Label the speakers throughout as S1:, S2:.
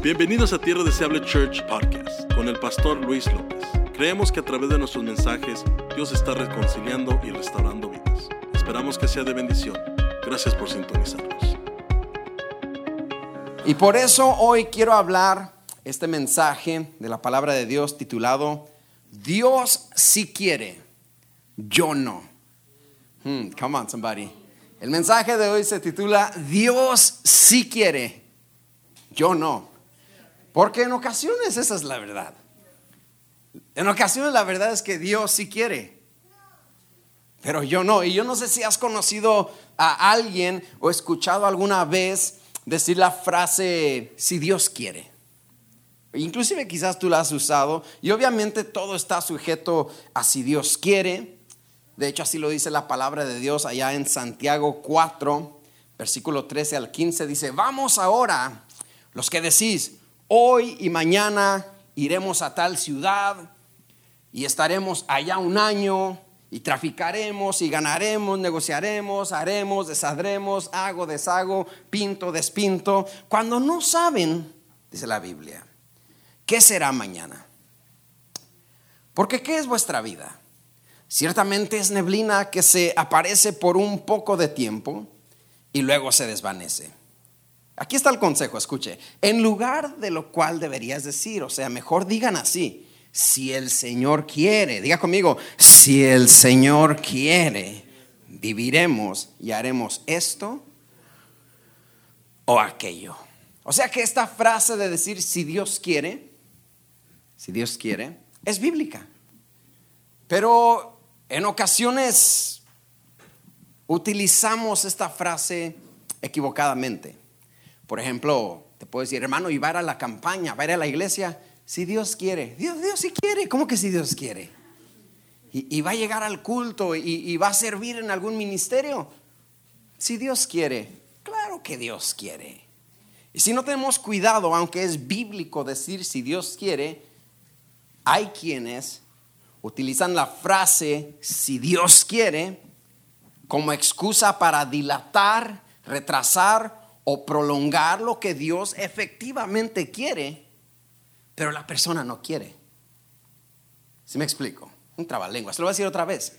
S1: Bienvenidos a Tierra Deseable Church Podcast con el pastor Luis López. Creemos que a través de nuestros mensajes Dios está reconciliando y restaurando vidas. Esperamos que sea de bendición. Gracias por sintonizarnos.
S2: Y por eso hoy quiero hablar este mensaje de la palabra de Dios titulado Dios si quiere, yo no. Hmm, come on, somebody. El mensaje de hoy se titula Dios si quiere, yo no. Porque en ocasiones esa es la verdad. En ocasiones la verdad es que Dios sí quiere, pero yo no. Y yo no sé si has conocido a alguien o escuchado alguna vez decir la frase, si Dios quiere. Inclusive quizás tú la has usado y obviamente todo está sujeto a si Dios quiere. De hecho así lo dice la palabra de Dios allá en Santiago 4, versículo 13 al 15. Dice, vamos ahora, los que decís, hoy y mañana iremos a tal ciudad y estaremos allá un año y traficaremos y ganaremos, negociaremos, haremos, deshadremos, hago, deshago, pinto, despinto, cuando no saben, dice la Biblia, qué será mañana. Porque ¿qué es vuestra vida? Ciertamente es neblina que se aparece por un poco de tiempo y luego se desvanece. Aquí está el consejo, escuche. En lugar de lo cual deberías decir, o sea, mejor digan así, si el Señor quiere, diga conmigo, si el Señor quiere, viviremos y haremos esto o aquello. O sea que esta frase de decir si Dios quiere, si Dios quiere, es bíblica. Pero en ocasiones utilizamos esta frase equivocadamente. Por ejemplo, te puedo decir, hermano, y va a, la campaña, va a ir a la iglesia, si Dios quiere. Dios, Dios sí quiere. ¿Cómo que si Dios quiere? Y, va a llegar al culto y, y va a servir en algún ministerio. Si Dios quiere, claro que Dios quiere. Y si no tenemos cuidado, aunque es bíblico decir si Dios quiere, hay quienes utilizan la frase si Dios quiere como excusa para dilatar, retrasar o prolongar lo que Dios efectivamente quiere, pero la persona no quiere. ¿Sí me explico? Un trabalengua. Se lo voy a decir otra vez.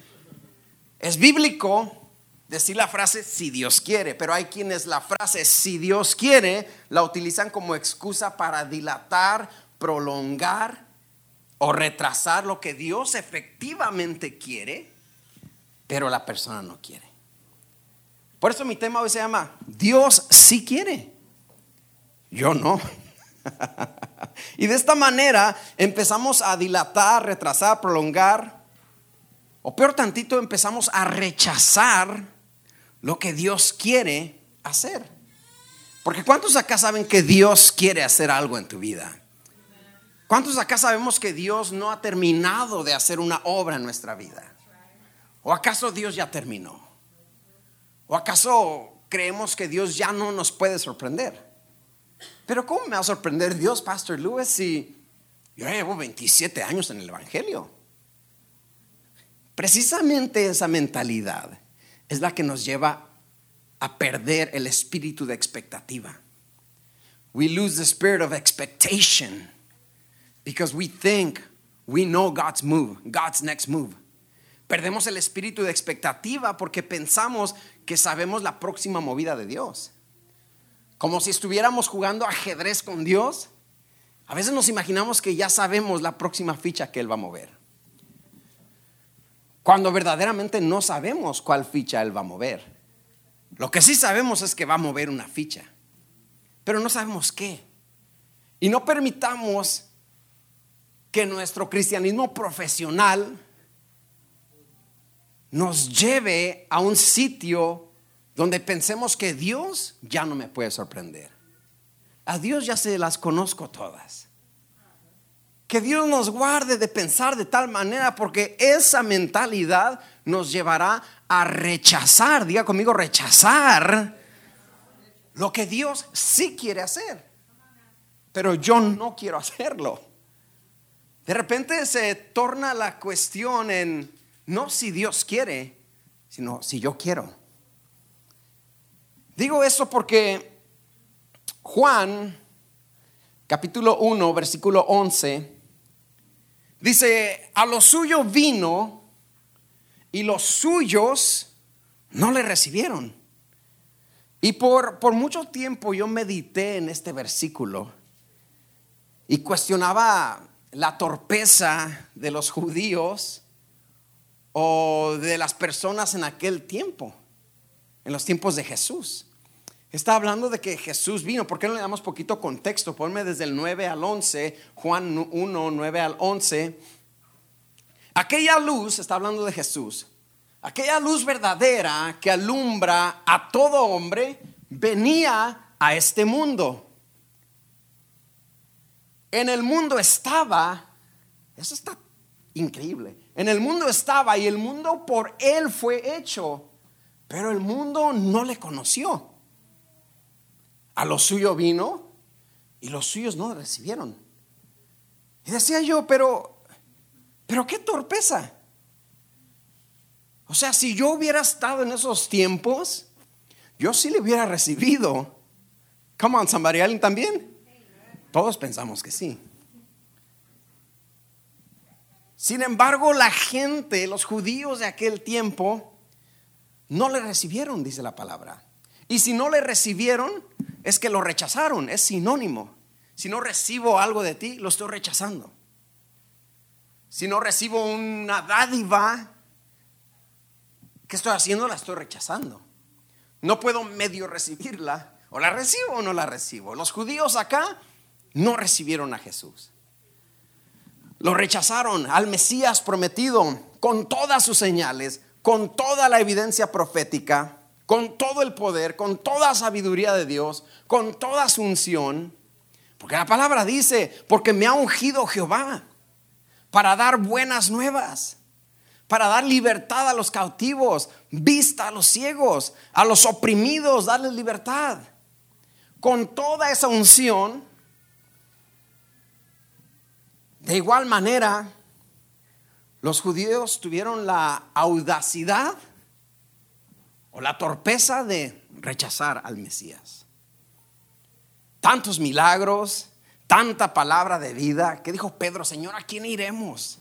S2: Es bíblico decir la frase si Dios quiere, pero hay quienes la frase si Dios quiere la utilizan como excusa para dilatar, prolongar o retrasar lo que Dios efectivamente quiere, pero la persona no quiere. Por eso mi tema hoy se llama Dios sí quiere. Yo no. y de esta manera empezamos a dilatar, retrasar, prolongar, o peor tantito empezamos a rechazar lo que Dios quiere hacer. Porque ¿cuántos acá saben que Dios quiere hacer algo en tu vida? ¿Cuántos acá sabemos que Dios no ha terminado de hacer una obra en nuestra vida? ¿O acaso Dios ya terminó? ¿O acaso creemos que Dios ya no nos puede sorprender? Pero ¿cómo me va a sorprender Dios, Pastor Lewis, si yo llevo 27 años en el Evangelio? Precisamente esa mentalidad es la que nos lleva a perder el espíritu de expectativa. We lose the spirit of expectation because we think we know God's move, God's next move. Perdemos el espíritu de expectativa porque pensamos que sabemos la próxima movida de Dios. Como si estuviéramos jugando ajedrez con Dios. A veces nos imaginamos que ya sabemos la próxima ficha que Él va a mover. Cuando verdaderamente no sabemos cuál ficha Él va a mover. Lo que sí sabemos es que va a mover una ficha. Pero no sabemos qué. Y no permitamos que nuestro cristianismo profesional nos lleve a un sitio donde pensemos que Dios ya no me puede sorprender. A Dios ya se las conozco todas. Que Dios nos guarde de pensar de tal manera porque esa mentalidad nos llevará a rechazar, diga conmigo, rechazar lo que Dios sí quiere hacer. Pero yo no quiero hacerlo. De repente se torna la cuestión en no si Dios quiere, sino si yo quiero. Digo eso porque Juan capítulo 1, versículo 11, dice, a lo suyo vino y los suyos no le recibieron. Y por, por mucho tiempo yo medité en este versículo y cuestionaba la torpeza de los judíos o de las personas en aquel tiempo, en los tiempos de Jesús. Está hablando de que Jesús vino. ¿Por qué no le damos poquito contexto? Ponme desde el 9 al 11, Juan 1, 9 al 11. Aquella luz, está hablando de Jesús, aquella luz verdadera que alumbra a todo hombre, venía a este mundo. En el mundo estaba, eso está increíble, en el mundo estaba y el mundo por él fue hecho, pero el mundo no le conoció. A lo suyo vino y los suyos no recibieron. Y decía yo, pero, pero qué torpeza. O sea, si yo hubiera estado en esos tiempos, yo sí le hubiera recibido. Come on, somebody, ¿alguien también? Todos pensamos que sí. Sin embargo, la gente, los judíos de aquel tiempo, no le recibieron, dice la palabra. Y si no le recibieron, es que lo rechazaron, es sinónimo. Si no recibo algo de ti, lo estoy rechazando. Si no recibo una dádiva, ¿qué estoy haciendo? La estoy rechazando. No puedo medio recibirla. O la recibo o no la recibo. Los judíos acá no recibieron a Jesús. Lo rechazaron al Mesías prometido con todas sus señales, con toda la evidencia profética con todo el poder, con toda sabiduría de Dios, con toda su unción. Porque la palabra dice, porque me ha ungido Jehová para dar buenas nuevas, para dar libertad a los cautivos, vista a los ciegos, a los oprimidos, darles libertad. Con toda esa unción, de igual manera, los judíos tuvieron la audacidad o la torpeza de rechazar al Mesías. Tantos milagros, tanta palabra de vida, que dijo Pedro, Señor, ¿a quién iremos?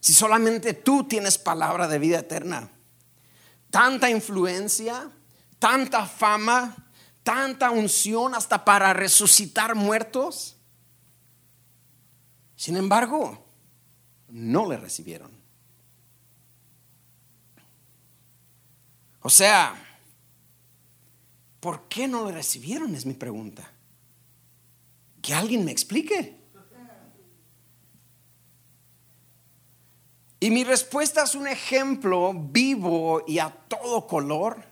S2: Si solamente tú tienes palabra de vida eterna. Tanta influencia, tanta fama, tanta unción hasta para resucitar muertos. Sin embargo, no le recibieron. O sea, ¿por qué no le recibieron? Es mi pregunta. Que alguien me explique. Y mi respuesta es un ejemplo vivo y a todo color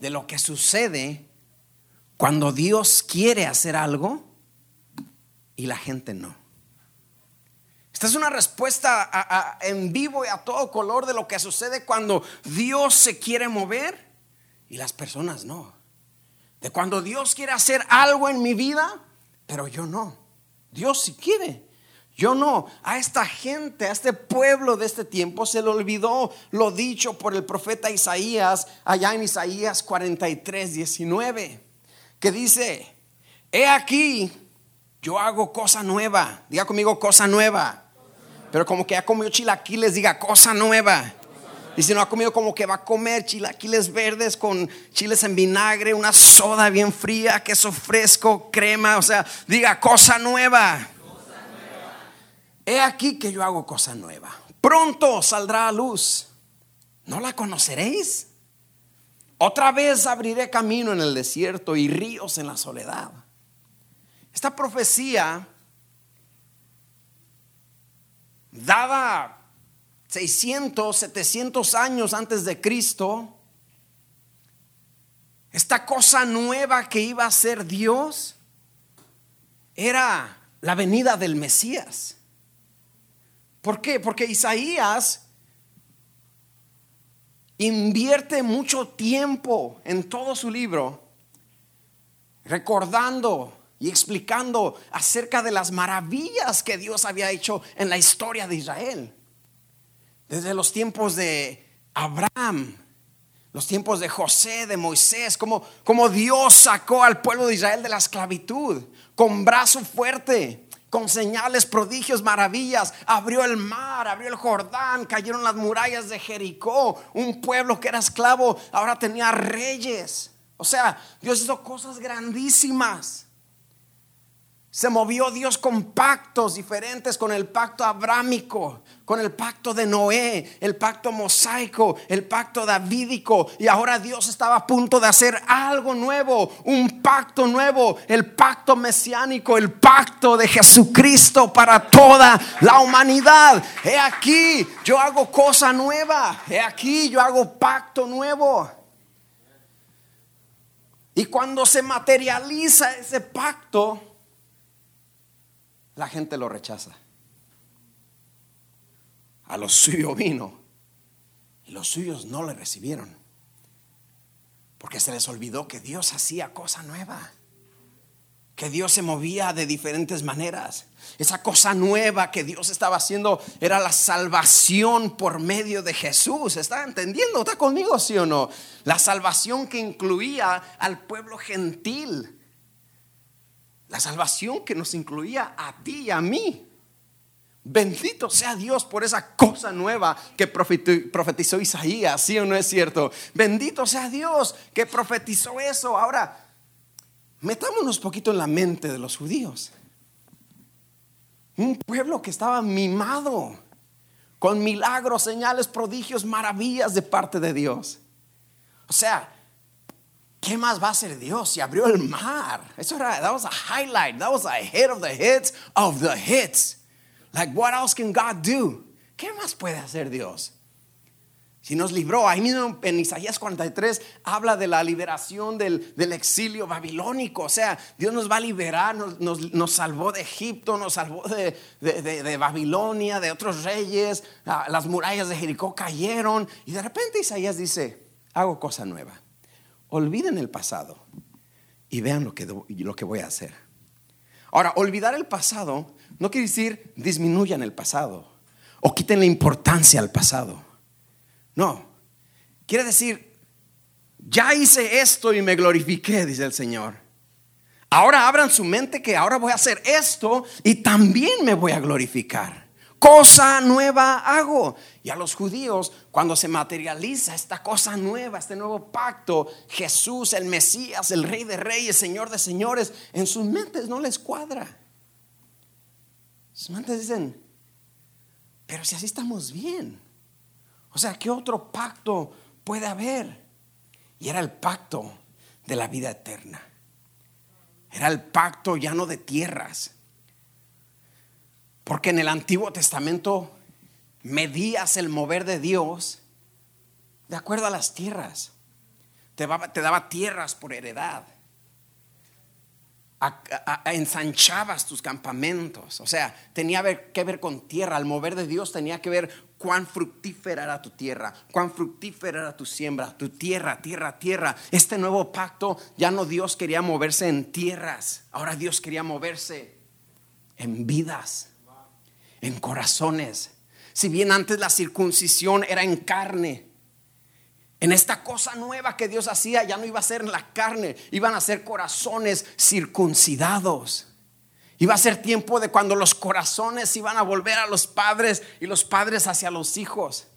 S2: de lo que sucede cuando Dios quiere hacer algo y la gente no. Esta es una respuesta en vivo y a todo color de lo que sucede cuando Dios se quiere mover y las personas no. De cuando Dios quiere hacer algo en mi vida, pero yo no. Dios si quiere. Yo no. A esta gente, a este pueblo de este tiempo se le olvidó lo dicho por el profeta Isaías allá en Isaías 43, 19, que dice, he aquí, yo hago cosa nueva. Diga conmigo cosa nueva. Pero como que ha comido chilaquiles, diga cosa nueva. Y si no ha comido como que va a comer chilaquiles verdes con chiles en vinagre, una soda bien fría, queso fresco, crema, o sea, diga cosa nueva. He aquí que yo hago cosa nueva. Pronto saldrá a luz. ¿No la conoceréis? Otra vez abriré camino en el desierto y ríos en la soledad. Esta profecía dada 600, 700 años antes de Cristo, esta cosa nueva que iba a ser Dios era la venida del Mesías. ¿Por qué? Porque Isaías invierte mucho tiempo en todo su libro recordando y explicando acerca de las maravillas que Dios había hecho en la historia de Israel. Desde los tiempos de Abraham, Los tiempos de José, de Moisés, como, como Dios sacó al pueblo de Israel de la esclavitud, con brazo fuerte, con señales, prodigios, maravillas. Abrió el mar, abrió el Jordán, cayeron las murallas de Jericó. Un pueblo que era esclavo ahora tenía reyes. O sea, Dios hizo cosas grandísimas. Se movió Dios con pactos diferentes, con el pacto abrámico, con el pacto de Noé, el pacto mosaico, el pacto davídico. Y ahora Dios estaba a punto de hacer algo nuevo, un pacto nuevo, el pacto mesiánico, el pacto de Jesucristo para toda la humanidad. He aquí, yo hago cosa nueva. He aquí, yo hago pacto nuevo. Y cuando se materializa ese pacto, la gente lo rechaza. A los suyos vino y los suyos no le recibieron. Porque se les olvidó que Dios hacía cosa nueva. Que Dios se movía de diferentes maneras. Esa cosa nueva que Dios estaba haciendo era la salvación por medio de Jesús. ¿Está entendiendo? ¿Está conmigo, sí o no? La salvación que incluía al pueblo gentil la salvación que nos incluía a ti y a mí. Bendito sea Dios por esa cosa nueva que profetizó Isaías, ¿sí o no es cierto? Bendito sea Dios que profetizó eso. Ahora, metámonos un poquito en la mente de los judíos. Un pueblo que estaba mimado con milagros, señales, prodigios, maravillas de parte de Dios. O sea, ¿Qué más va a hacer Dios? Si abrió el mar. Eso era, that was a highlight. That was a hit of the hits of the hits. Like, what else can God do? ¿Qué más puede hacer Dios? Si nos libró, ahí mismo en Isaías 43 habla de la liberación del, del exilio babilónico. O sea, Dios nos va a liberar, nos, nos, nos salvó de Egipto, nos salvó de, de, de, Babilonia, de otros reyes. Ah, las murallas de Jericó cayeron. Y de repente Isaías dice, hago cosa nueva olviden el pasado y vean lo que, lo que voy a hacer. Ahora, olvidar el pasado no quiere decir disminuyan el pasado o quiten la importancia al pasado. No, quiere decir, ya hice esto y me glorifiqué, dice el Señor. Ahora abran su mente que ahora voy a hacer esto y también me voy a glorificar cosa nueva hago. Y a los judíos, cuando se materializa esta cosa nueva, este nuevo pacto, Jesús, el Mesías, el Rey de Reyes, Señor de Señores, en sus mentes no les cuadra. Sus mentes dicen, pero si así estamos bien. O sea, ¿qué otro pacto puede haber? Y era el pacto de la vida eterna. Era el pacto ya no de tierras porque en el Antiguo Testamento medías el mover de Dios de acuerdo a las tierras. Te, daba, tierras por heredad. ensanchabas tus campamentos. O sea, tenía que ver con tierra. Al mover de Dios tenía que ver cuán fructífera era tu tierra, cuán fructífera era tu siembra, tu tierra, tierra, tierra. Este nuevo pacto ya no Dios quería moverse en tierras, ahora Dios quería moverse en vidas en corazones. Si bien antes la circuncisión era en carne, en esta cosa nueva que Dios hacía ya no iba a ser en la carne, iban a ser corazones circuncidados. Iba a ser tiempo de cuando los corazones iban a volver a los padres y los padres hacia los hijos.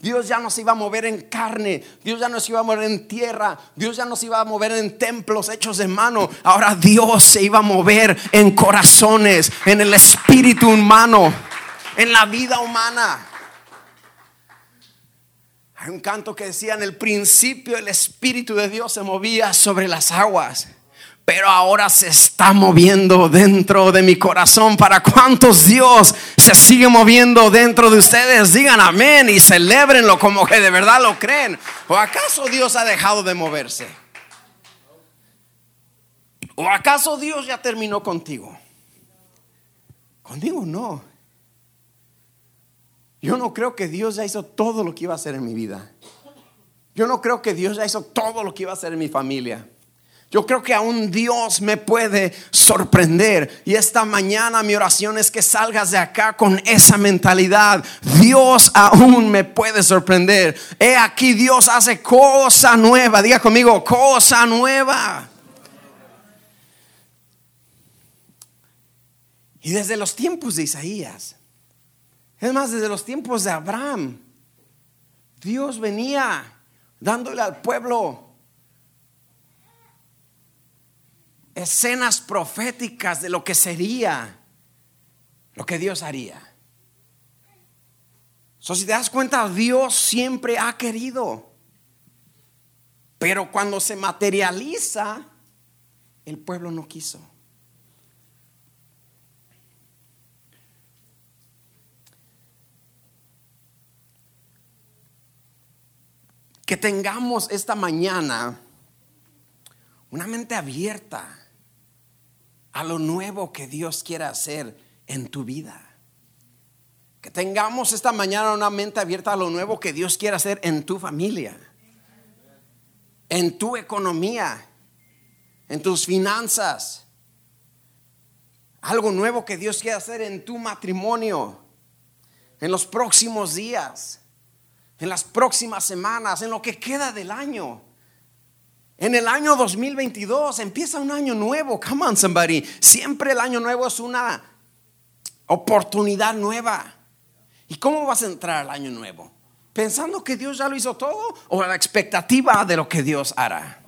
S2: Dios ya no se iba a mover en carne, Dios ya no se iba a mover en tierra, Dios ya no se iba a mover en templos hechos de mano. Ahora Dios se iba a mover en corazones, en el espíritu humano en la vida humana. Hay un canto que decía, en el principio el Espíritu de Dios se movía sobre las aguas, pero ahora se está moviendo dentro de mi corazón. ¿Para cuántos Dios se sigue moviendo dentro de ustedes? Digan amén y celebrenlo como que de verdad lo creen. ¿O acaso Dios ha dejado de moverse? ¿O acaso Dios ya terminó contigo? Conmigo no. Yo no creo que Dios ya hizo todo lo que iba a hacer en mi vida. Yo no creo que Dios ya hizo todo lo que iba a hacer en mi familia. Yo creo que aún Dios me puede sorprender. Y esta mañana mi oración es que salgas de acá con esa mentalidad. Dios aún me puede sorprender. He aquí Dios hace cosa nueva. Diga conmigo, cosa nueva. Y desde los tiempos de Isaías, es más, desde los tiempos de Abraham, Dios venía dándole al pueblo escenas proféticas de lo que sería, lo que Dios haría. So, si te das cuenta, Dios siempre ha querido. Pero cuando se materializa, el pueblo no quiso. Que tengamos esta mañana una mente abierta a lo nuevo que Dios quiere hacer en tu vida. Que tengamos esta mañana una mente abierta a lo nuevo que Dios quiere hacer en tu familia, en tu economía, en tus finanzas. Algo nuevo que Dios quiere hacer en tu matrimonio, en los próximos días, en las próximas semanas, en lo que queda del año. En el año 2022 empieza un año nuevo. Come on, somebody. Siempre el año nuevo es una oportunidad nueva. ¿Y cómo vas a entrar al año nuevo? ¿Pensando que Dios ya lo hizo todo o a la expectativa de lo que Dios hará?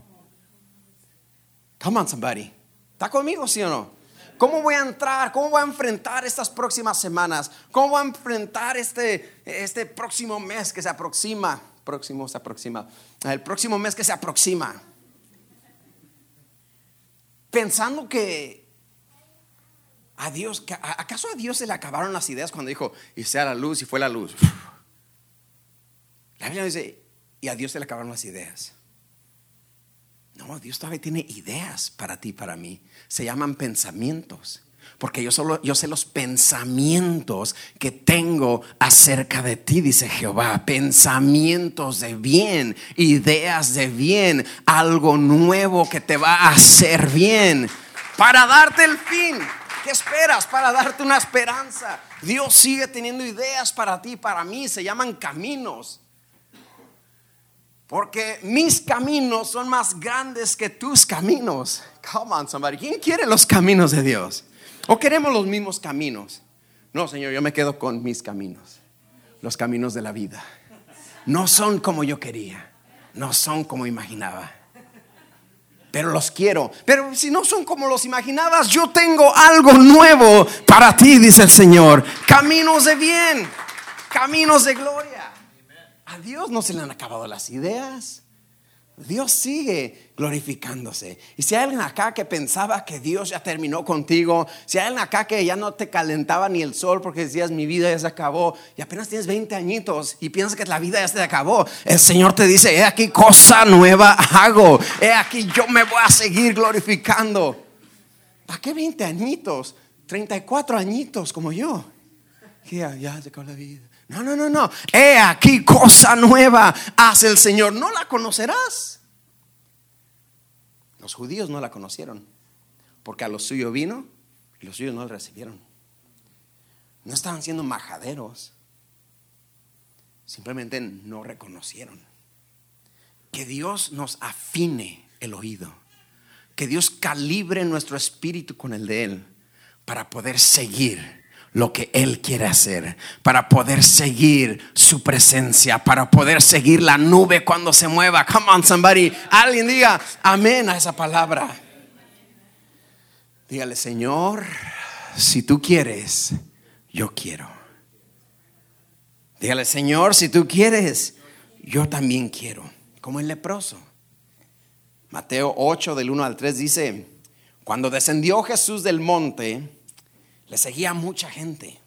S2: Come on, somebody. ¿Está conmigo, sí o no? ¿Cómo voy a entrar? ¿Cómo voy a enfrentar estas próximas semanas? ¿Cómo voy a enfrentar este, este próximo mes que se aproxima? Próximo se aproxima. El próximo mes que se aproxima pensando que a Dios, ¿acaso a Dios se le acabaron las ideas cuando dijo, y sea la luz y fue la luz? La Biblia dice, y a Dios se le acabaron las ideas. No, Dios todavía tiene ideas para ti, para mí. Se llaman pensamientos. Porque yo solo yo sé los pensamientos que tengo acerca de ti, dice Jehová, pensamientos de bien, ideas de bien, algo nuevo que te va a hacer bien para darte el fin. ¿Qué esperas? Para darte una esperanza. Dios sigue teniendo ideas para ti, para mí, se llaman caminos. Porque mis caminos son más grandes que tus caminos. Come on, somebody. ¿Quién quiere los caminos de Dios? ¿O queremos los mismos caminos? No, Señor, yo me quedo con mis caminos, los caminos de la vida. No son como yo quería, no son como imaginaba. Pero los quiero. Pero si no son como los imaginabas, yo tengo algo nuevo para ti, dice el Señor. Caminos de bien, caminos de gloria. A Dios no se le han acabado las ideas. Dios sigue glorificándose. Y si hay alguien acá que pensaba que Dios ya terminó contigo, si hay alguien acá que ya no te calentaba ni el sol porque decías mi vida ya se acabó y apenas tienes 20 añitos y piensas que la vida ya se acabó, el Señor te dice, he aquí cosa nueva hago, he aquí yo me voy a seguir glorificando. ¿Para qué 20 añitos? 34 añitos como yo. Ya, ya se acabó la vida. No, no, no, no. He aquí cosa nueva hace el Señor. No la conocerás. Los judíos no la conocieron. Porque a los suyos vino y los suyos no la recibieron. No estaban siendo majaderos. Simplemente no reconocieron. Que Dios nos afine el oído. Que Dios calibre nuestro espíritu con el de Él para poder seguir lo que Él quiere hacer, para poder seguir su presencia, para poder seguir la nube cuando se mueva. Come on, somebody. Alguien diga amén a esa palabra. Dígale, Señor, si tú quieres, yo quiero. Dígale, Señor, si tú quieres, yo también quiero. Como el leproso. Mateo 8 del 1 al 3 dice, cuando descendió Jesús del monte, le seguía mucha gente.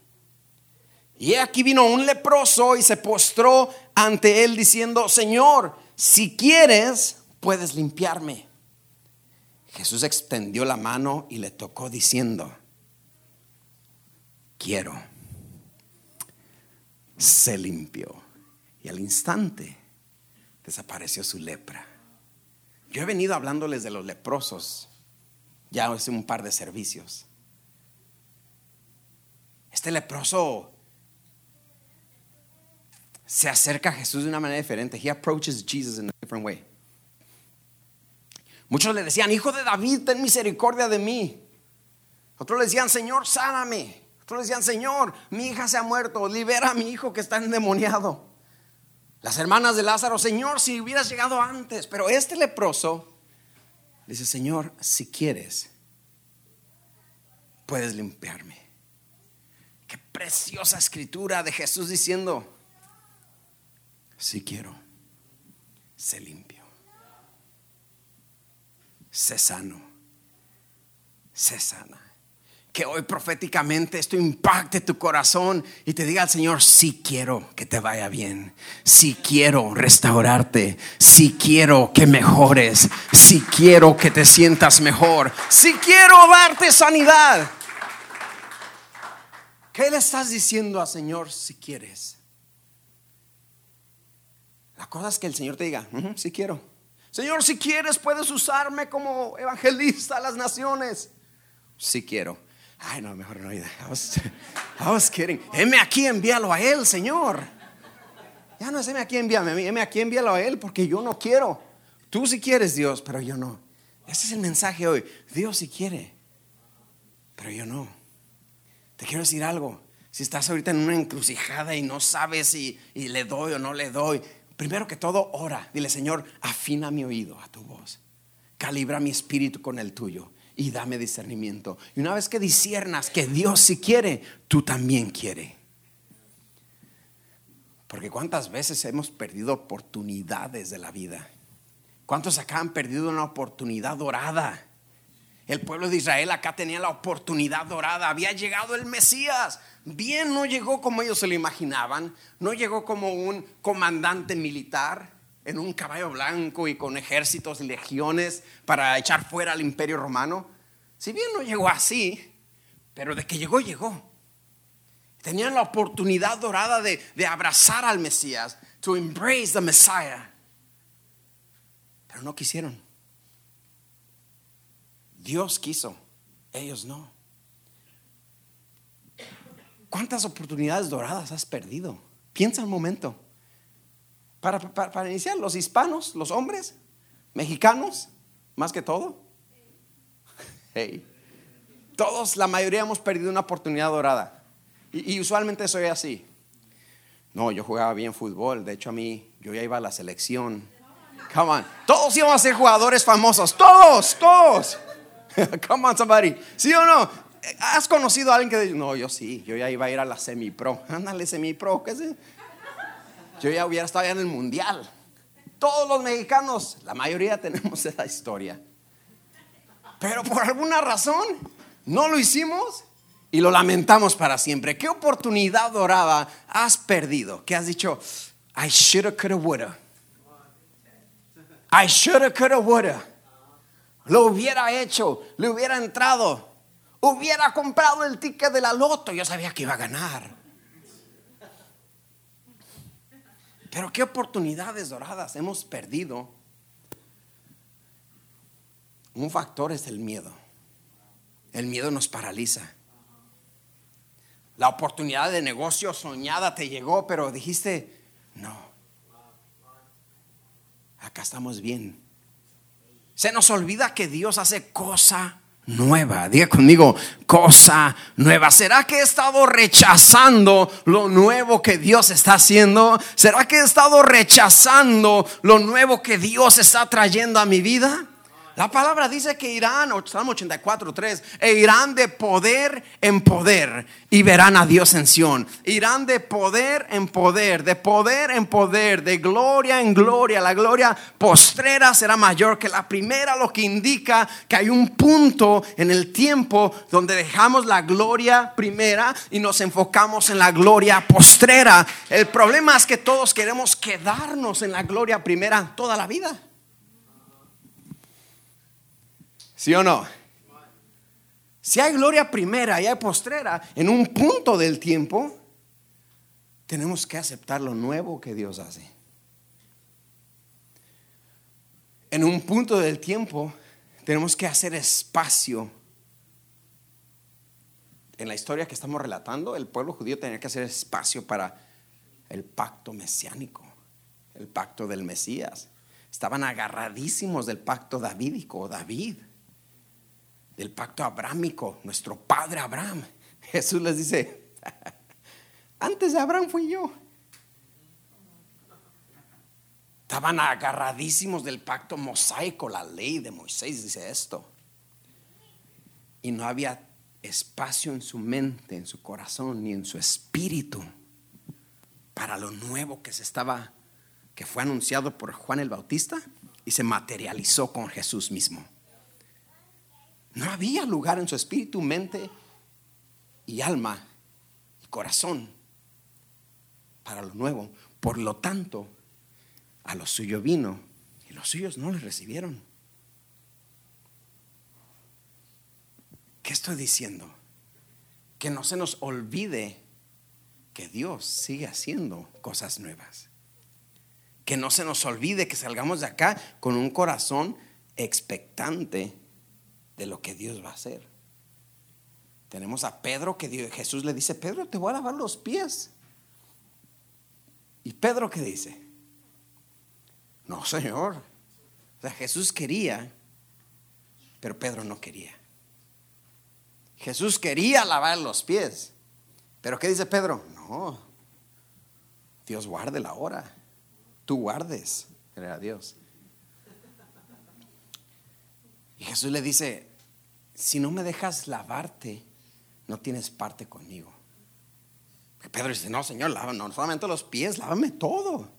S2: Y aquí vino un leproso y se postró ante él diciendo, Señor, si quieres, puedes limpiarme. Jesús extendió la mano y le tocó diciendo, quiero. Se limpió y al instante desapareció su lepra. Yo he venido hablándoles de los leprosos ya hace un par de servicios. Este leproso se acerca a Jesús de una manera diferente. He approaches Jesus in a different way. Muchos le decían, hijo de David, ten misericordia de mí. Otros le decían, Señor, sáname. Otros le decían, Señor, mi hija se ha muerto, libera a mi hijo que está endemoniado. Las hermanas de Lázaro, Señor, si hubieras llegado antes. Pero este leproso dice, Señor, si quieres, puedes limpiarme. Preciosa escritura de Jesús diciendo, si quiero, sé limpio, sé sano, sé sana que hoy proféticamente esto impacte tu corazón y te diga al Señor, si quiero que te vaya bien, si quiero restaurarte, si quiero que mejores, si quiero que te sientas mejor, si quiero darte sanidad. ¿Qué le estás diciendo al Señor si quieres? La cosa es que el Señor te diga, si quiero. Señor, si quieres, puedes usarme como evangelista a las naciones. Si quiero. Ay, no, mejor no. I was, I was kidding. Heme aquí, envíalo a Él, Señor. Ya no es heme aquí, envíame. Heme aquí, envíalo a Él, porque yo no quiero. Tú si quieres, Dios, pero yo no. Ese es el mensaje hoy. Dios si quiere, pero yo no. Te quiero decir algo. Si estás ahorita en una encrucijada y no sabes si y le doy o no le doy, primero que todo, ora. Dile, Señor, afina mi oído a tu voz. Calibra mi espíritu con el tuyo y dame discernimiento. Y una vez que disiernas que Dios si quiere, tú también quiere. Porque cuántas veces hemos perdido oportunidades de la vida. ¿Cuántos acá han perdido una oportunidad dorada? El pueblo de Israel acá tenía la oportunidad dorada. Había llegado el Mesías. Bien, no llegó como ellos se lo imaginaban. No llegó como un comandante militar en un caballo blanco y con ejércitos y legiones para echar fuera al imperio romano. Si bien no llegó así, pero de que llegó, llegó. Tenían la oportunidad dorada de, de abrazar al Mesías, to embrace the Messiah. Pero no quisieron. Dios quiso, ellos no. ¿Cuántas oportunidades doradas has perdido? Piensa un momento. Para, para, iniciar, los hispanos, los hombres, mexicanos, más que todo. Todos, la mayoría hemos perdido una oportunidad dorada. Y, y, usualmente soy así. No, yo jugaba bien fútbol. De hecho, a mí, yo ya iba a la selección. Come on. Todos íbamos a ser jugadores famosos. Todos, todos. Come on, somebody. ¿Sí o no? ¿Has conocido a alguien que dice, no, yo sí, yo ya iba a ir a la semi-pro? Ándale, semi-pro, ¿qué sé? Yo ya hubiera estado en el mundial. Todos los mexicanos, la mayoría tenemos esa historia. Pero por alguna razón no lo hicimos y lo lamentamos para siempre. ¿Qué oportunidad dorada has perdido? Que has dicho, I shoulda, coulda, woulda. I shoulda, coulda, woulda. Lo hubiera hecho, le hubiera entrado, hubiera comprado el ticket de la loto, yo sabía que iba a ganar. Pero qué oportunidades doradas hemos perdido. Un factor es el miedo. El miedo nos paraliza. La oportunidad de negocio soñada te llegó, pero dijiste, no, acá estamos bien. Se nos olvida que Dios hace cosa nueva. Diga conmigo, cosa nueva. ¿Será que he estado rechazando lo nuevo que Dios está haciendo? ¿Será que he estado rechazando lo nuevo que Dios está trayendo a mi vida? La palabra dice que irán, Salmo 84, 3, e irán de poder en poder y verán a Dios en Sión. Irán de poder en poder, de poder en poder, de gloria en gloria. La gloria postrera será mayor que la primera, lo que indica que hay un punto en el tiempo donde dejamos la gloria primera y nos enfocamos en la gloria postrera. El problema es que todos queremos quedarnos en la gloria primera toda la vida. ¿Sí o no? Si hay gloria primera y hay postrera en un punto del tiempo, tenemos que aceptar lo nuevo que Dios hace. en un punto del tiempo tenemos que hacer espacio. En la historia que estamos relatando, el pueblo judío tenía que hacer espacio para el pacto mesiánico, el pacto del Mesías. Estaban agarradísimos del pacto davídico, David, del pacto abrámico, nuestro padre Abraham. Jesús les dice, antes de Abraham fui yo. Estaban agarradísimos del pacto mosaico, la ley de Moisés dice esto. Y no había espacio en su mente, en su corazón, ni en su espíritu para lo nuevo que se estaba, que fue anunciado por Juan el Bautista y se materializó con Jesús mismo. No había lugar en su espíritu, mente y alma y corazón para lo nuevo. Por lo tanto, a lo suyo vino y los suyos no le recibieron. ¿Qué estoy diciendo? Que no se nos olvide que Dios sigue haciendo cosas nuevas. Que no se nos olvide que salgamos de acá con un corazón expectante de lo que Dios va a hacer. Tenemos a Pedro que Jesús le dice, Pedro, te voy a lavar los pies. ¿Y Pedro qué dice? No, Señor. O sea, Jesús quería, pero Pedro no quería. Jesús quería lavar los pies. Pero ¿qué dice Pedro? No. Dios guarde la hora. Tú guardes. Era Dios. Y Jesús le dice, si no me dejas lavarte, no tienes parte conmigo. Pedro dice, no, Señor, lava, no solamente los pies, lávame todo.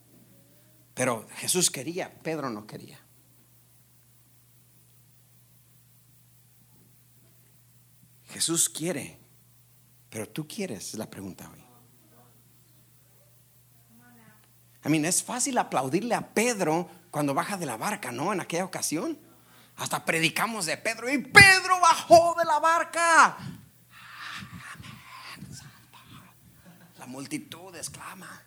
S2: Pero Jesús quería, Pedro no quería. Jesús quiere, pero tú quieres, es la pregunta hoy. I mean, es fácil aplaudirle a Pedro cuando baja de la barca, ¿no? En aquella ocasión. Hasta predicamos de Pedro y Pedro bajó de la barca. La multitud exclama.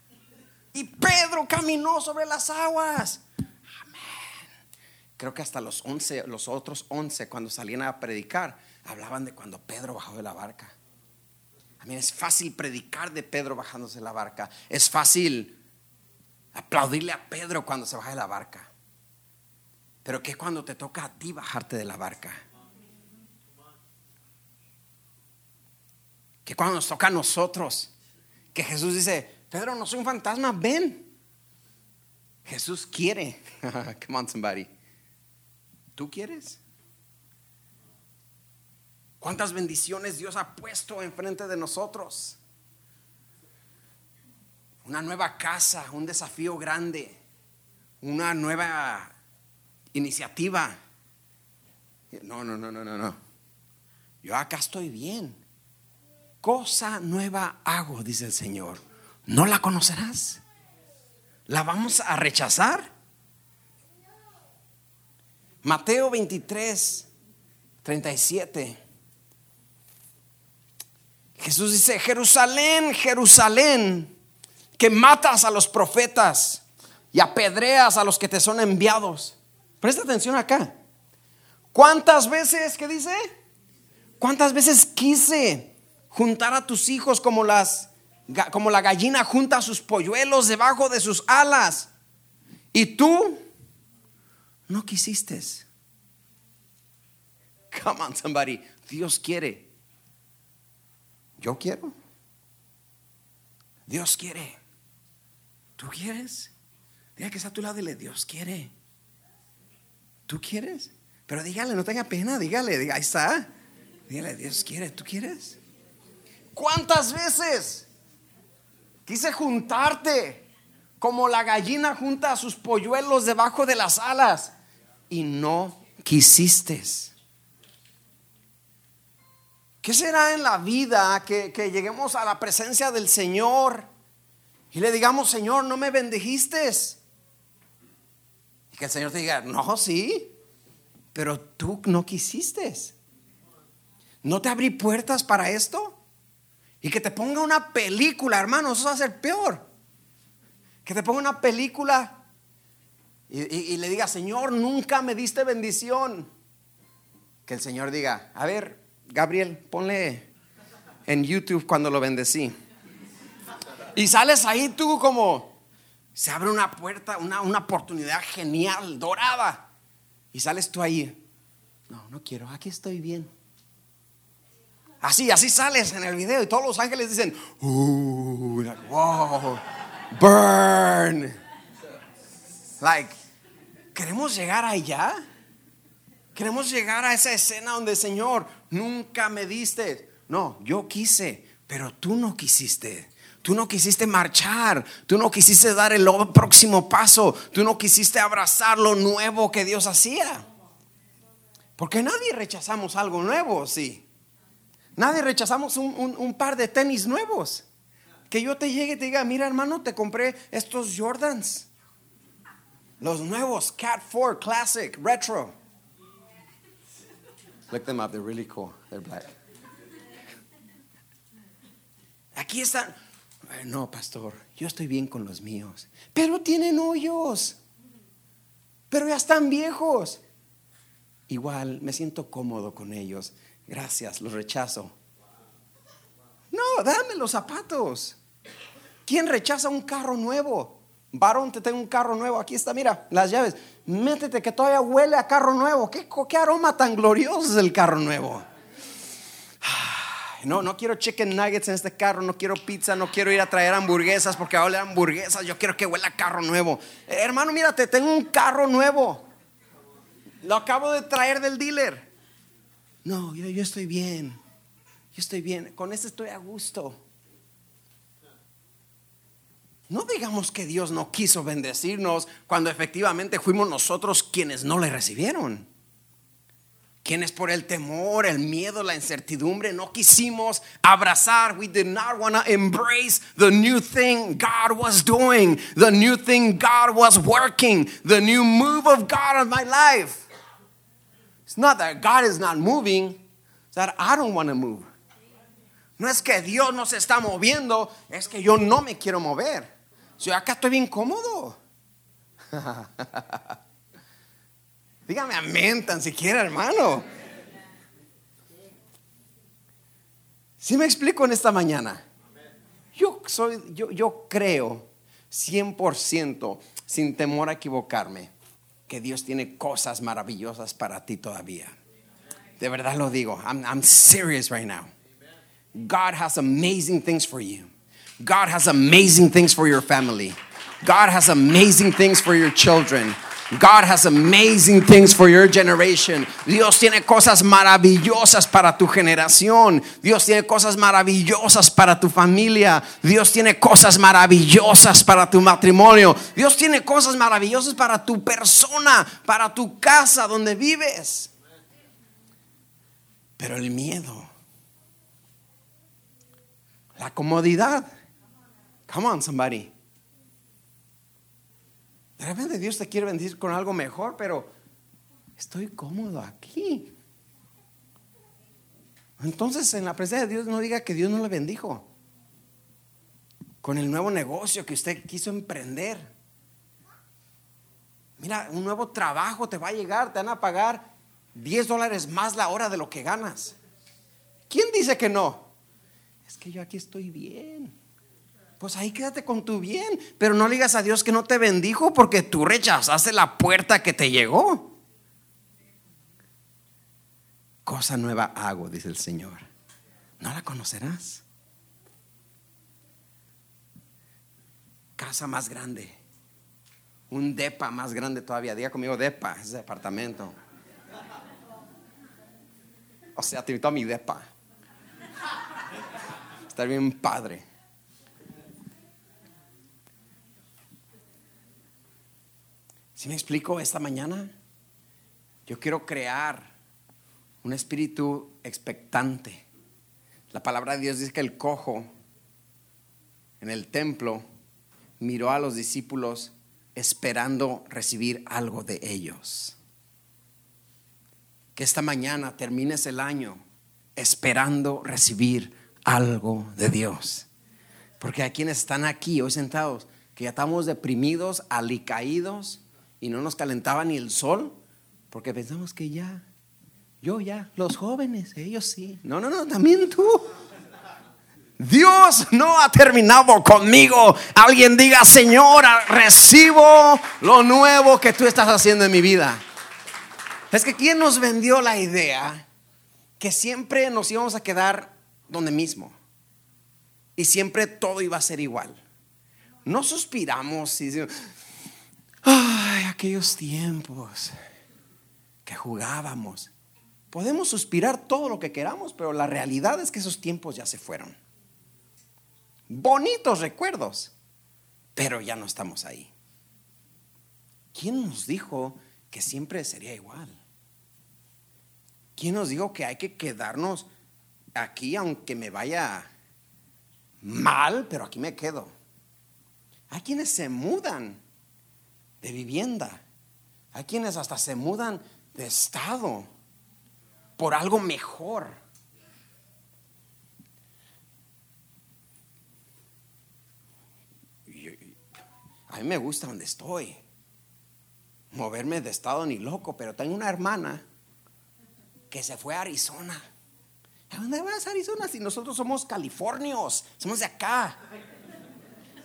S2: Y Pedro caminó sobre las aguas. Amén. Creo que hasta los once, los otros once, cuando salían a predicar, hablaban de cuando Pedro bajó de la barca. A mí es fácil predicar de Pedro bajándose de la barca. Es fácil aplaudirle a Pedro cuando se baja de la barca. Pero que cuando te toca a ti bajarte de la barca. Que cuando nos toca a nosotros. Que Jesús dice, Pedro, no soy un fantasma, ven. Jesús quiere. Come on, somebody. ¿Tú quieres? ¿Cuántas bendiciones Dios ha puesto enfrente de nosotros? Una nueva casa, un desafío grande, una nueva iniciativa. No, no, no, no, no, no. Yo acá estoy bien. Cosa nueva hago, dice el Señor no la conocerás. ¿La vamos a rechazar? Mateo 23, 37. Jesús dice, Jerusalén, Jerusalén, que matas a los profetas y apedreas a los que te son enviados. Presta atención acá. ¿Cuántas veces, qué dice? ¿Cuántas veces quise juntar a tus hijos como las como la gallina junta sus polluelos debajo de sus alas. Y tú no quisiste. Come on, somebody. Dios quiere. Yo quiero. Dios quiere. ¿Tú quieres? Diga que está a tu lado y dile, Dios quiere. ¿Tú quieres? Pero dígale, no tenga pena, dígale, diga, ahí está. Dígale, Dios quiere, ¿tú quieres? ¿Cuántas veces? Quise juntarte como la gallina junta a sus polluelos debajo de las alas y no quisiste. ¿Qué será en la vida que, lleguemos a la presencia del Señor y le digamos, Señor, no me bendijiste? Que el Señor te diga, no, sí, pero tú no quisiste. ¿No te abrí puertas para esto? Y que te ponga una película, hermano, eso va a ser peor. Que te ponga una película y- y le diga, Señor, nunca me diste bendición. Que el Señor diga, a ver, Gabriel, ponle en YouTube cuando lo bendecí. Y sales ahí tú como, se abre una puerta, una, una oportunidad genial, dorada. Y sales tú ahí. No, no quiero, aquí estoy bien. Así, así sales en el video y todos los ángeles dicen, "Uh, like, wow, burn. Like, ¿queremos llegar allá? Queremos llegar a esa escena donde, Señor, nunca me diste. No, yo quise, pero tú no quisiste. Tú no quisiste marchar, tú no quisiste dar el próximo paso, tú no quisiste abrazar lo nuevo que Dios hacía. Porque nadie rechazamos algo nuevo, sí. Nadie rechazamos un, un- un par de tenis nuevos. Que yo te llegue y te diga, mira hermano, te compré estos Jordans. Los nuevos, Cat 4 Classic, Retro. Look them up, they're really cool. They're black. Aquí están. "Ay, No, pastor, yo estoy bien con los míos. Pero tienen hoyos. Pero ya están viejos. Igual me siento cómodo con ellos. Gracias, los rechazo. No, dame los zapatos. ¿Quién rechaza un carro nuevo? Varón, te tengo un carro nuevo. Aquí está, mira, las llaves. Métete que todavía huele a carro nuevo. ¿Qué, qué aroma tan glorioso es el carro nuevo? No, no quiero chicken nuggets en este carro, no quiero pizza, no quiero ir a traer hamburguesas porque ahora hamburguesas, yo quiero que huela carro nuevo. Eh, hermano, mira, te tengo un carro nuevo. Lo acabo de traer del dealer. No, yo, yo estoy bien. Yo estoy bien. Con este estoy a gusto. No digamos que Dios no quiso bendecirnos cuando efectivamente fuimos nosotros quienes no le recibieron. Quienes por el temor, el miedo, la incertidumbre no quisimos abrazar. We did not want to embrace the new thing God was doing, the new thing God was working, the new move of God on my life. It's not that God is not moving, it's that I don't want to move. No es que Dios no se está moviendo, es que yo no me quiero mover. Yo acá estoy bien cómodo. Dígame amén tan siquiera, hermano. Si me explico en esta mañana? Yo soy, yo, yo creo 100% sin temor a equivocarme que Dios tiene cosas maravillosas para ti todavía. De verdad lo digo. I'm, I'm serious right now. God has amazing things for you. God has amazing things for your family. God has amazing things for your children. God has amazing things for your generation. Dios tiene cosas maravillosas para tu generación. Dios tiene cosas maravillosas para tu familia. Dios tiene cosas maravillosas para tu matrimonio. Dios tiene cosas maravillosas para tu persona, para tu casa donde vives. Pero el miedo, la comodidad. Come on, somebody. De repente Dios te quiere bendecir con algo mejor, pero estoy cómodo aquí. Entonces, en la presencia de Dios, no diga que Dios no le bendijo. Con el nuevo negocio que usted quiso emprender. Mira, un nuevo trabajo te va a llegar, te van a pagar 10 dólares más la hora de lo que ganas. ¿Quién dice que no? Es que yo aquí estoy bien. Pues ahí quédate con tu bien, pero no digas a Dios que no te bendijo porque tú rechazaste la puerta que te llegó. Cosa nueva hago, dice el Señor. ¿No la conocerás? Casa más grande. Un depa más grande todavía. Diga conmigo depa, es departamento. O sea, te invito a mi depa. Estar bien padre. Si me explico esta mañana? Yo quiero crear un espíritu expectante. La palabra de Dios dice que el cojo en el templo miró a los discípulos esperando recibir algo de ellos. Que esta mañana termines el año esperando recibir algo de Dios. Porque hay quienes están aquí hoy sentados, que ya estamos deprimidos, alicaídos, y no nos calentaba ni el sol porque pensamos que ya, yo ya, los jóvenes, ellos sí. No, no, no, también tú. Dios no ha terminado conmigo. Alguien diga, Señora, recibo lo nuevo que tú estás haciendo en mi vida. Es que ¿quién nos vendió la idea que siempre nos íbamos a quedar donde mismo? Y siempre todo iba a ser igual. No suspiramos y decimos, ay, aquellos tiempos que jugábamos. Podemos suspirar todo lo que queramos, pero la realidad es que esos tiempos ya se fueron bonitos recuerdos, pero ya no estamos ahí. ¿Quién nos dijo que siempre sería igual? ¿Quién nos dijo que hay que quedarnos aquí aunque me vaya mal, pero aquí me quedo? Hay quienes se mudan de vivienda. Hay quienes hasta se mudan de estado por algo mejor. a mí me gusta donde estoy. Moverme de estado ni loco, pero tengo una hermana que se fue a Arizona. ¿A dónde vas a Arizona si nosotros somos californios? Somos de acá.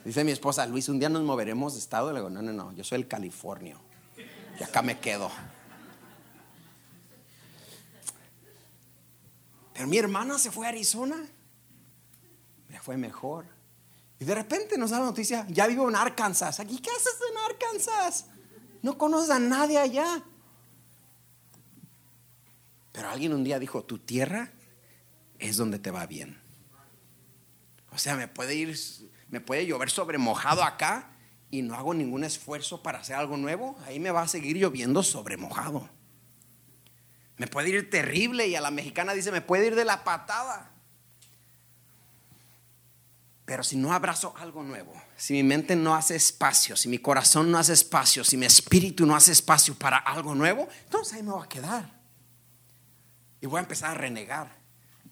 S2: Dice mi esposa, Luis, un día nos moveremos de estado. Le digo, no, no, no, yo soy el californio. Y acá me quedo. Pero mi hermana se fue a Arizona. Me fue mejor. Y de repente nos da la noticia, ya vivo en Arkansas. ¿Aquí qué haces en Arkansas? No conoces a nadie allá. Pero alguien un día dijo, tu tierra es donde te va bien. O sea, me puede ir, me puede llover sobre mojado acá y no hago ningún esfuerzo para hacer algo nuevo. Ahí me va a seguir lloviendo sobre mojado. Me puede ir terrible y a la mexicana dice, me puede ir de la patada. Pero si no abrazo algo nuevo, si mi mente no hace espacio, si mi corazón no hace espacio, si mi espíritu no hace espacio para algo nuevo, entonces ahí me voy a quedar. Y voy a empezar a renegar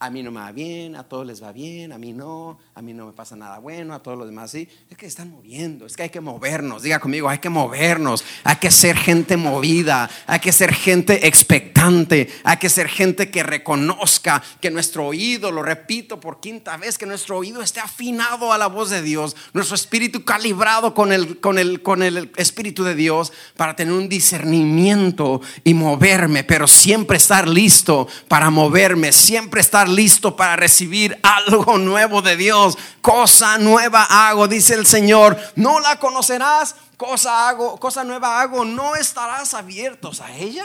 S2: a mí no me va bien, a todos les va bien, a mí no, a mí no me pasa nada bueno, a todos los demás sí. Es que están moviendo, es que hay que movernos, diga conmigo, hay que movernos, hay que ser gente movida, hay que ser gente expectante, hay que ser gente que reconozca que nuestro oído, lo repito por quinta vez, que nuestro oído esté afinado a la voz de Dios, nuestro espíritu calibrado con el, con el, con el espíritu de Dios para tener un discernimiento y moverme, pero siempre estar listo para moverme, siempre estar listo para recibir algo nuevo de Dios. Cosa nueva hago, dice el Señor. No la conocerás, cosa hago, cosa nueva hago. No estarás abiertos a ella.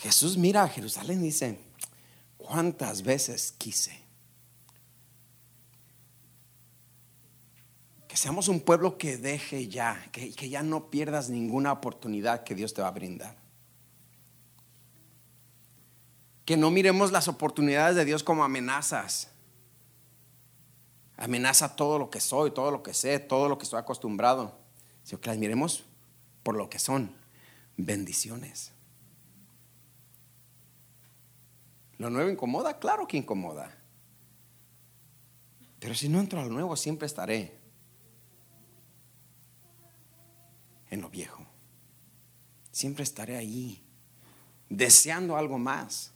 S2: Jesús mira a Jerusalén y dice, ¿cuántas veces quise? Que seamos un pueblo que deje ya, que, que ya no pierdas ninguna oportunidad que Dios te va a brindar. Que no miremos las oportunidades de Dios como amenazas. Amenaza todo lo que soy, todo lo que sé, todo lo que estoy acostumbrado. Sino que las miremos por lo que son bendiciones. Lo nuevo incomoda, claro que incomoda. Pero si no entro a lo nuevo, siempre estaré en lo viejo. Siempre estaré ahí, deseando algo más.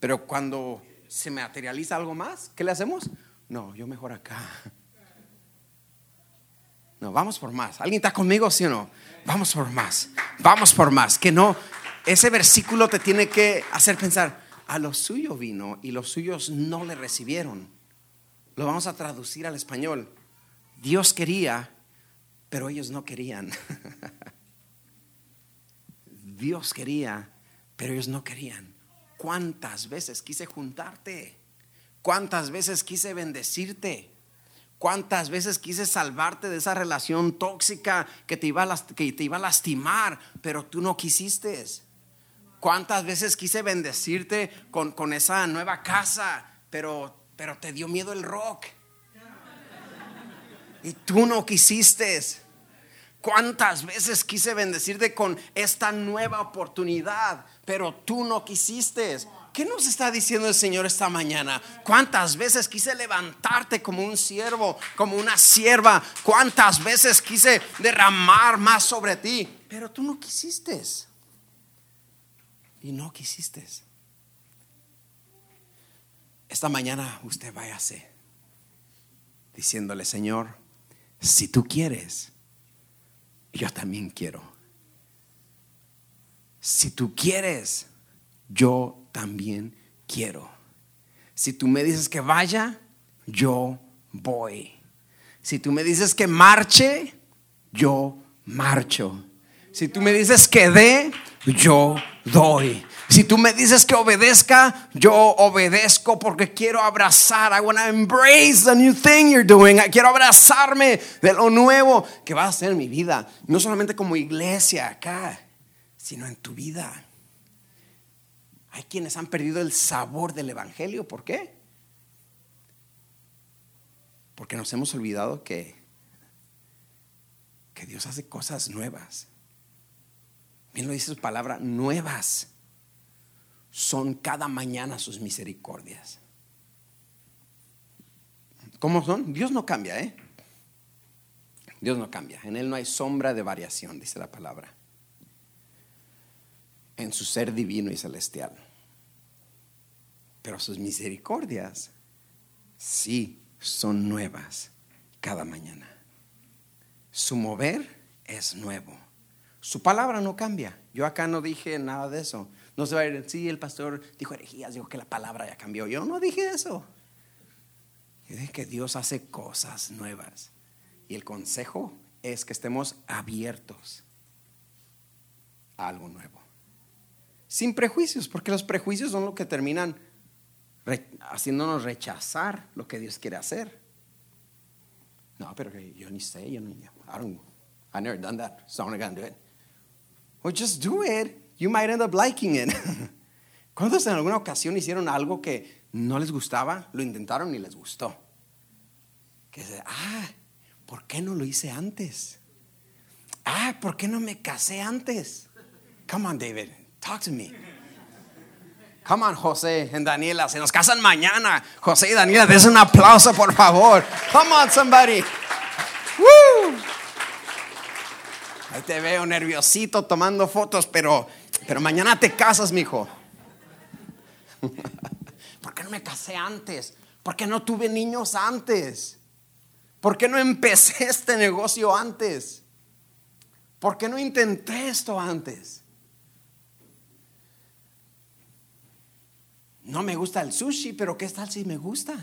S2: Pero cuando se materializa algo más, ¿qué le hacemos? No, yo mejor acá. No, vamos por más. ¿Alguien está conmigo, sí o no? Vamos por más. Vamos por más. Que no, ese versículo te tiene que hacer pensar, a lo suyo vino y los suyos no le recibieron. Lo vamos a traducir al español. Dios quería, pero ellos no querían. Dios quería, pero ellos no querían. ¿Cuántas veces quise juntarte? ¿Cuántas veces quise bendecirte? ¿Cuántas veces quise salvarte de esa relación tóxica que te iba a, que te iba a lastimar, pero tú no quisiste? ¿Cuántas veces quise bendecirte con, con esa nueva casa, pero, pero te dio miedo el rock? Y tú no quisiste. ¿Cuántas veces quise bendecirte con esta nueva oportunidad, pero tú no quisiste? ¿Qué nos está diciendo el Señor esta mañana? ¿Cuántas veces quise levantarte como un siervo, como una sierva? ¿Cuántas veces quise derramar más sobre ti? Pero tú no quisiste. Y no quisiste. Esta mañana usted váyase diciéndole, Señor, si tú quieres, yo también quiero. Si tú quieres, yo también quiero. Si tú me dices que vaya, yo voy. Si tú me dices que marche, yo marcho. Si tú me dices que dé, yo doy. Si tú me dices que obedezca, yo obedezco porque quiero abrazar. I want to embrace the new thing you're doing. Quiero abrazarme de lo nuevo que va a ser mi vida. No solamente como iglesia acá, sino en tu vida. Hay quienes han perdido el sabor del Evangelio. ¿Por qué? Porque nos hemos olvidado que, que Dios hace cosas nuevas. Bien lo dice su palabra, nuevas son cada mañana sus misericordias. ¿Cómo son? Dios no cambia, ¿eh? Dios no cambia. En Él no hay sombra de variación, dice la palabra. En su ser divino y celestial. Pero sus misericordias sí son nuevas cada mañana. Su mover es nuevo. Su palabra no cambia. Yo acá no dije nada de eso. No se va a ir, sí, el pastor dijo herejías, dijo que la palabra ya cambió. Yo no dije eso. Yo dije que Dios hace cosas nuevas. Y el consejo es que estemos abiertos a algo nuevo. Sin prejuicios, porque los prejuicios son lo que terminan haciéndonos rechazar lo que Dios quiere hacer. No, pero yo ni sé, yo no, I don't, I never done that, so I'm not gonna do it. Well, just do it you might end up liking it. ¿Cuántos en alguna ocasión hicieron algo que no les gustaba? Lo intentaron y les gustó. Que ah, ¿por qué no lo hice antes? Ah, ¿por qué no me casé antes? Come on, David, talk to me. Come on, José y Daniela, se nos casan mañana. José y Daniela, des un aplauso, por favor. Come on, somebody. Woo. Te veo nerviosito tomando fotos, pero pero mañana te casas, mijo. ¿Por qué no me casé antes? ¿Por qué no tuve niños antes? ¿Por qué no empecé este negocio antes? ¿Por qué no intenté esto antes? No me gusta el sushi, pero ¿qué tal si me gusta?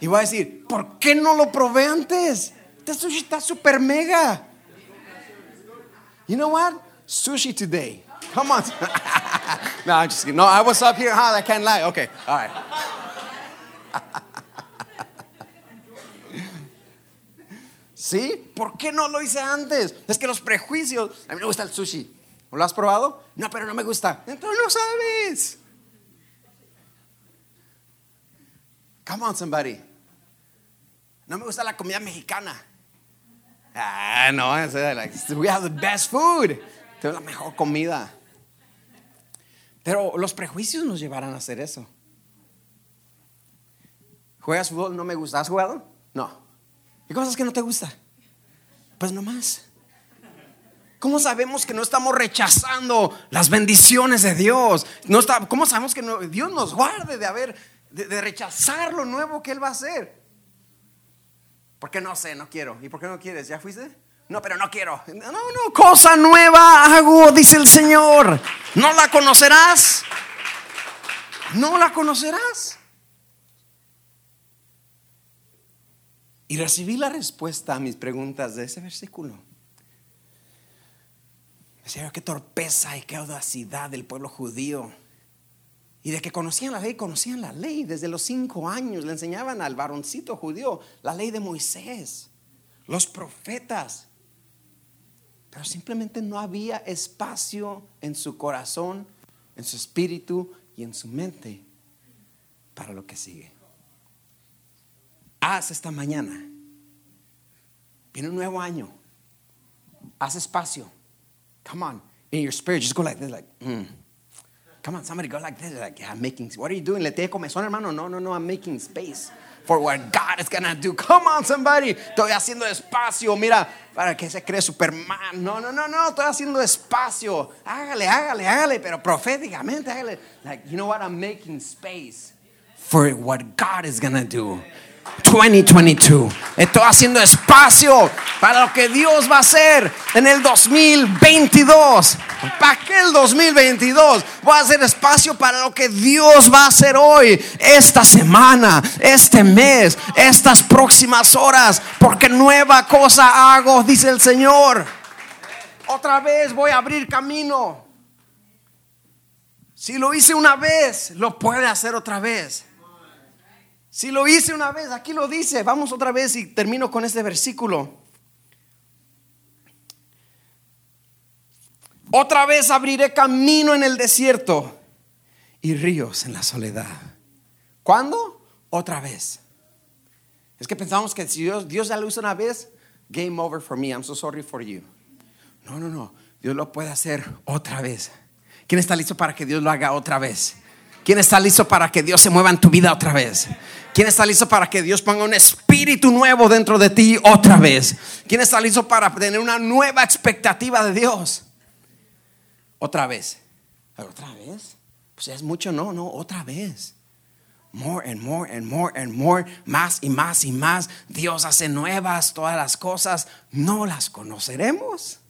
S2: Y voy a decir, ¿por qué no lo probé antes? Este sushi está súper mega. You know what? sushi today. Come on. no, I'm just kidding. No, I was up here. Huh? I can't lie. Okay, all right. ¿Sí? ¿Por qué no lo hice antes? Es que los prejuicios. A mí me gusta el sushi. ¿Lo has probado? No, pero no me gusta. Entonces no sabes. Come on, somebody. No me gusta la comida mexicana. Ah, no, we have the best food la mejor comida. Pero los prejuicios nos llevarán a hacer eso. ¿Juegas fútbol? ¿No me gusta? ¿Has jugado? No. ¿Y cosas que no te gusta? Pues no más. ¿Cómo sabemos que no estamos rechazando las bendiciones de Dios? ¿Cómo sabemos que Dios nos guarde de haber de, rechazar lo nuevo que Él va a hacer? Porque no sé, no quiero. ¿Y por qué no quieres? ¿Ya fuiste? No, pero no quiero. No, no, cosa nueva hago, dice el Señor. ¿No la conocerás? ¿No la conocerás? Y recibí la respuesta a mis preguntas de ese versículo. Decía, qué torpeza y qué audacidad del pueblo judío. Y de que conocían la ley, conocían la ley. Desde los cinco años le enseñaban al varoncito judío la ley de Moisés, los profetas. Pero simplemente no había espacio en su corazón, en su espíritu y en su mente para lo que sigue. Haz esta mañana. Viene un nuevo año. haz espacio. Come on. In your spirit, just go like this, like, mm. Come on, somebody go like this, like, yeah, I'm making, what are you doing? Le te comezón, hermano. No, no, no, I'm making space for what God is gonna do. Come on, somebody. Estoy haciendo espacio, mira, para que se cree Superman. No, no, no, no, estoy haciendo espacio. Hágale, hágale, hágale, pero proféticamente, hágale. Like, you know what? I'm making space for what God is gonna do. 2022. Estoy haciendo espacio para lo que Dios va a hacer en el 2022. ¿Para qué el 2022? Voy a hacer espacio para lo que Dios va a hacer hoy, esta semana, este mes, estas próximas horas. Porque nueva cosa hago, dice el Señor. Otra vez voy a abrir camino. Si lo hice una vez, lo puede hacer otra vez. Si lo hice una vez, aquí lo dice. Vamos otra vez y termino con este versículo. Otra vez abriré camino en el desierto y ríos en la soledad. ¿Cuándo? Otra vez. Es que pensamos que si Dios, Dios ya lo hizo una vez, game over for me. I'm so sorry for you. No, no, no. Dios lo puede hacer otra vez. ¿Quién está listo para que Dios lo haga otra vez? ¿Quién está listo para que Dios se mueva en tu vida otra vez? ¿Quién está listo para que Dios ponga un espíritu nuevo dentro de ti otra vez? ¿Quién está listo para tener una nueva expectativa de Dios? Otra vez. ¿Otra vez? Pues es mucho, no, no, otra vez. More and more and more and more, más y más y más. Dios hace nuevas todas las cosas. No las conoceremos.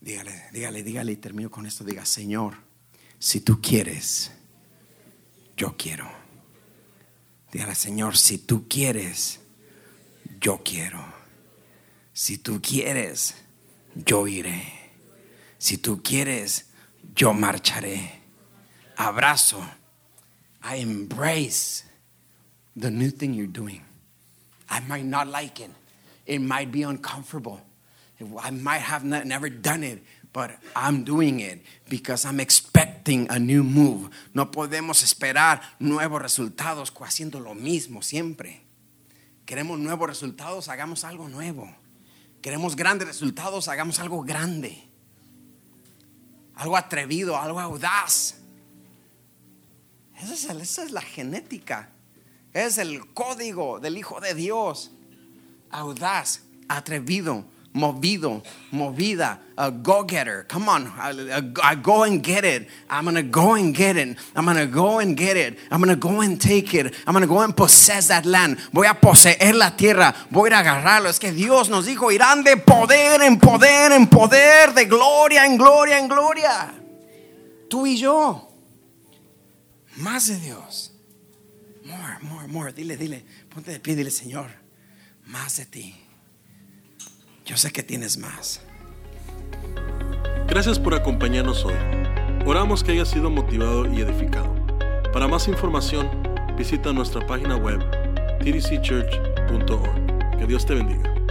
S2: Dígale, dígale, dígale y termino con esto. Diga, Señor, si tú quieres yo quiero. Dígale, Señor, si tú quieres, yo quiero. Si tú quieres, yo iré. Si tú quieres, yo marcharé. Abrazo. I embrace the new thing you're doing. I might not like it. It might be uncomfortable. I might have not, never done it, but I'm doing it because I'm expecting a new move. No podemos esperar nuevos resultados haciendo lo mismo siempre. Queremos nuevos resultados, hagamos algo nuevo. Queremos grandes resultados, hagamos algo grande. Algo atrevido, algo audaz. Esa es, es la genética. Es el código del Hijo de Dios. Audaz, atrevido movido, movida, a go getter. Come on, I, go and get it. I'm gonna go and get it. I'm gonna go and get it. I'm gonna go and take it. I'm gonna go and possess that land. Voy a poseer la tierra. Voy a agarrarlo. Es que Dios nos dijo: irán de poder en poder en poder, de gloria en gloria en gloria. Tú y yo. Más de Dios. More, more, more. Dile, dile. Ponte de pie, dile, Señor. Más de ti. Yo sé que tienes más.
S1: Gracias por acompañarnos hoy. Oramos que haya sido motivado y edificado. Para más información, visita nuestra página web tdcchurch.org. Que Dios te bendiga.